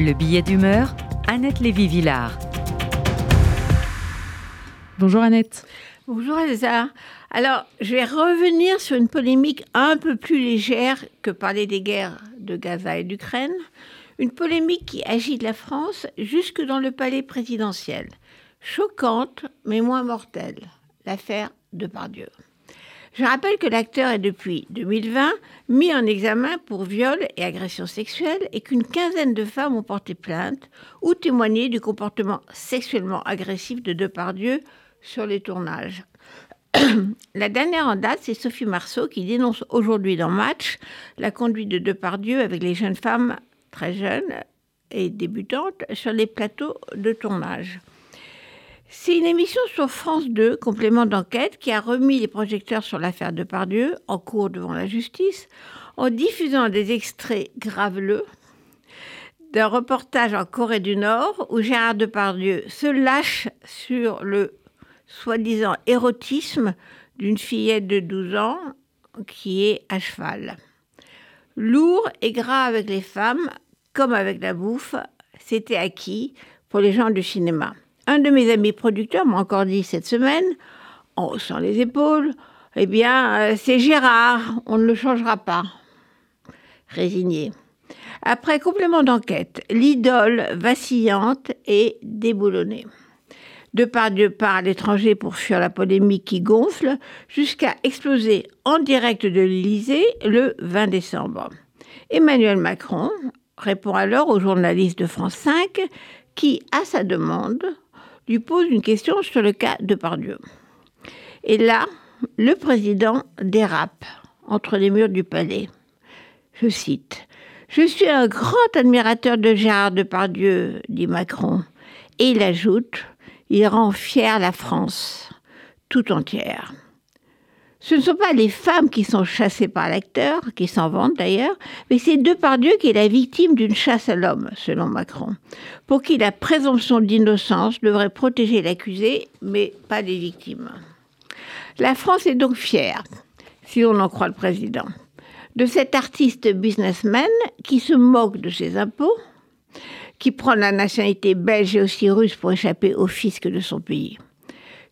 Le billet d'humeur, Annette Lévy-Villard. Bonjour Annette. Bonjour Elsa. Alors, je vais revenir sur une polémique un peu plus légère que parler des guerres de Gaza et d'Ukraine. Une polémique qui agite la France jusque dans le palais présidentiel. Choquante, mais moins mortelle. L'affaire de Pardieu. Je rappelle que l'acteur est depuis 2020 mis en examen pour viol et agression sexuelle et qu'une quinzaine de femmes ont porté plainte ou témoigné du comportement sexuellement agressif de Depardieu sur les tournages. La dernière en date, c'est Sophie Marceau qui dénonce aujourd'hui dans Match la conduite de Depardieu avec les jeunes femmes très jeunes et débutantes sur les plateaux de tournage. C'est une émission sur France 2, complément d'enquête, qui a remis les projecteurs sur l'affaire Depardieu, en cours devant la justice, en diffusant des extraits graveleux d'un reportage en Corée du Nord où Gérard Depardieu se lâche sur le soi-disant érotisme d'une fillette de 12 ans qui est à cheval. Lourd et gras avec les femmes, comme avec la bouffe, c'était acquis pour les gens du cinéma. Un de mes amis producteurs m'a encore dit cette semaine, en haussant les épaules, eh bien, euh, c'est Gérard, on ne le changera pas. Résigné. Après complément d'enquête, l'idole vacillante et déboulonnée. Depardieu part à l'étranger pour fuir la polémique qui gonfle, jusqu'à exploser en direct de l'Élysée le 20 décembre. Emmanuel Macron répond alors au journaliste de France 5 qui, à sa demande, lui pose une question sur le cas de Pardieu. Et là, le président dérape entre les murs du palais. Je cite Je suis un grand admirateur de Gérard Depardieu, dit Macron. Et il ajoute Il rend fière la France, tout entière. Ce ne sont pas les femmes qui sont chassées par l'acteur, qui s'en vantent d'ailleurs, mais c'est Depardieu qui est la victime d'une chasse à l'homme, selon Macron, pour qui la présomption d'innocence devrait protéger l'accusé, mais pas les victimes. La France est donc fière, si on en croit le président, de cet artiste businessman qui se moque de ses impôts, qui prend la nationalité belge et aussi russe pour échapper au fisc de son pays.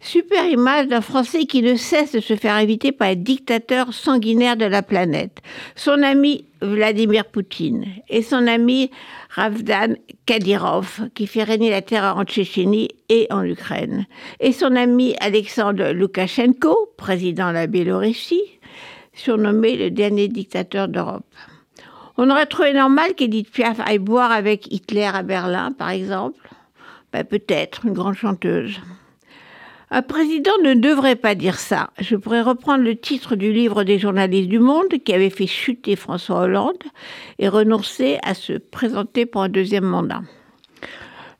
Super image d'un Français qui ne cesse de se faire éviter par les dictateurs sanguinaires de la planète. Son ami Vladimir Poutine et son ami Ravdan Kadyrov, qui fait régner la terreur en Tchétchénie et en Ukraine. Et son ami Alexandre Loukachenko, président de la Biélorussie, surnommé le dernier dictateur d'Europe. On aurait trouvé normal qu'Edith Piaf aille boire avec Hitler à Berlin, par exemple. Ben, Peut-être, une grande chanteuse. Un président ne devrait pas dire ça. Je pourrais reprendre le titre du livre des journalistes du Monde qui avait fait chuter François Hollande et renoncer à se présenter pour un deuxième mandat.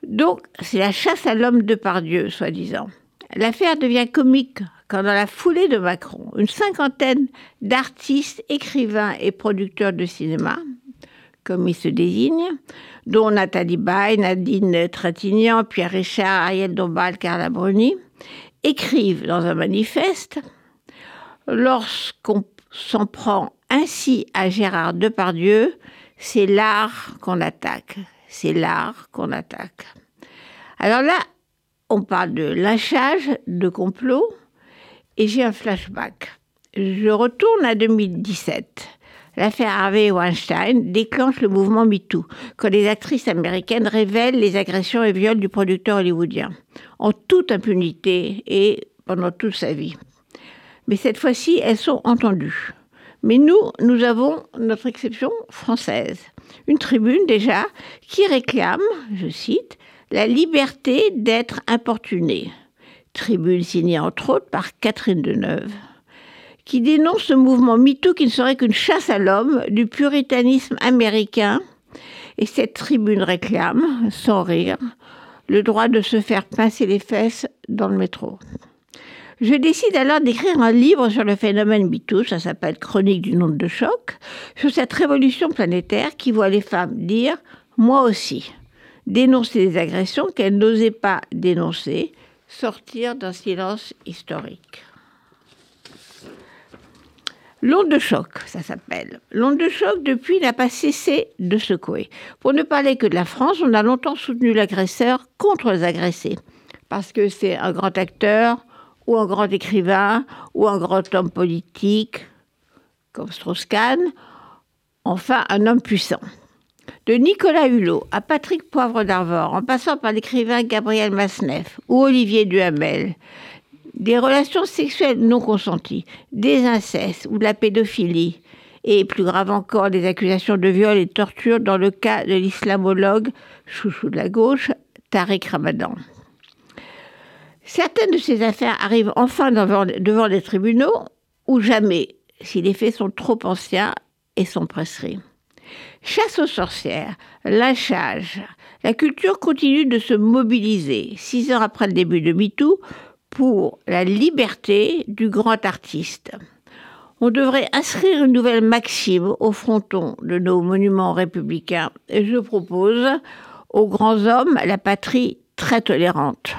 Donc, c'est la chasse à l'homme de Pardieu, soi-disant. L'affaire devient comique quand, dans la foulée de Macron, une cinquantaine d'artistes, écrivains et producteurs de cinéma, comme ils se désignent, dont Nathalie Baye, Nadine Trintignant, Pierre Richard, Ariel Dombal, Carla Bruni, écrivent dans un manifeste Lorsqu'on s'en prend ainsi à Gérard Depardieu, c'est l'art qu'on attaque. C'est l'art qu'on attaque. Alors là, on parle de lynchage, de complot, et j'ai un flashback. Je retourne à 2017. L'affaire Harvey Weinstein déclenche le mouvement MeToo, quand les actrices américaines révèlent les agressions et viols du producteur hollywoodien, en toute impunité et pendant toute sa vie. Mais cette fois-ci, elles sont entendues. Mais nous, nous avons notre exception française. Une tribune déjà qui réclame, je cite, la liberté d'être importunée. Tribune signée entre autres par Catherine Deneuve qui dénonce ce mouvement MeToo qui ne serait qu'une chasse à l'homme du puritanisme américain. Et cette tribune réclame, sans rire, le droit de se faire pincer les fesses dans le métro. Je décide alors d'écrire un livre sur le phénomène MeToo, ça s'appelle Chronique du nombre de choc, sur cette révolution planétaire qui voit les femmes dire moi aussi, dénoncer des agressions qu'elles n'osaient pas dénoncer, sortir d'un silence historique. L'onde de choc, ça s'appelle. L'onde de choc, depuis, n'a pas cessé de secouer. Pour ne parler que de la France, on a longtemps soutenu l'agresseur contre les agressés. Parce que c'est un grand acteur, ou un grand écrivain, ou un grand homme politique, comme Strauss-Kahn, enfin un homme puissant. De Nicolas Hulot à Patrick Poivre d'Arvor, en passant par l'écrivain Gabriel Masneff ou Olivier Duhamel, des relations sexuelles non consenties, des incestes ou de la pédophilie, et plus grave encore, des accusations de viol et de torture dans le cas de l'islamologue, chouchou de la gauche, Tariq Ramadan. Certaines de ces affaires arrivent enfin devant, les tribunaux, ou jamais, si les faits sont trop anciens et sont prescrits. Chasse aux sorcières, lâchage, la culture continue de se mobiliser, six ans après le début de MeToo, pour la liberté du grand artiste. On devrait inscrire une nouvelle maxime au fronton de nos monuments républicains. Et je propose aux grands hommes la patrie très tolérante.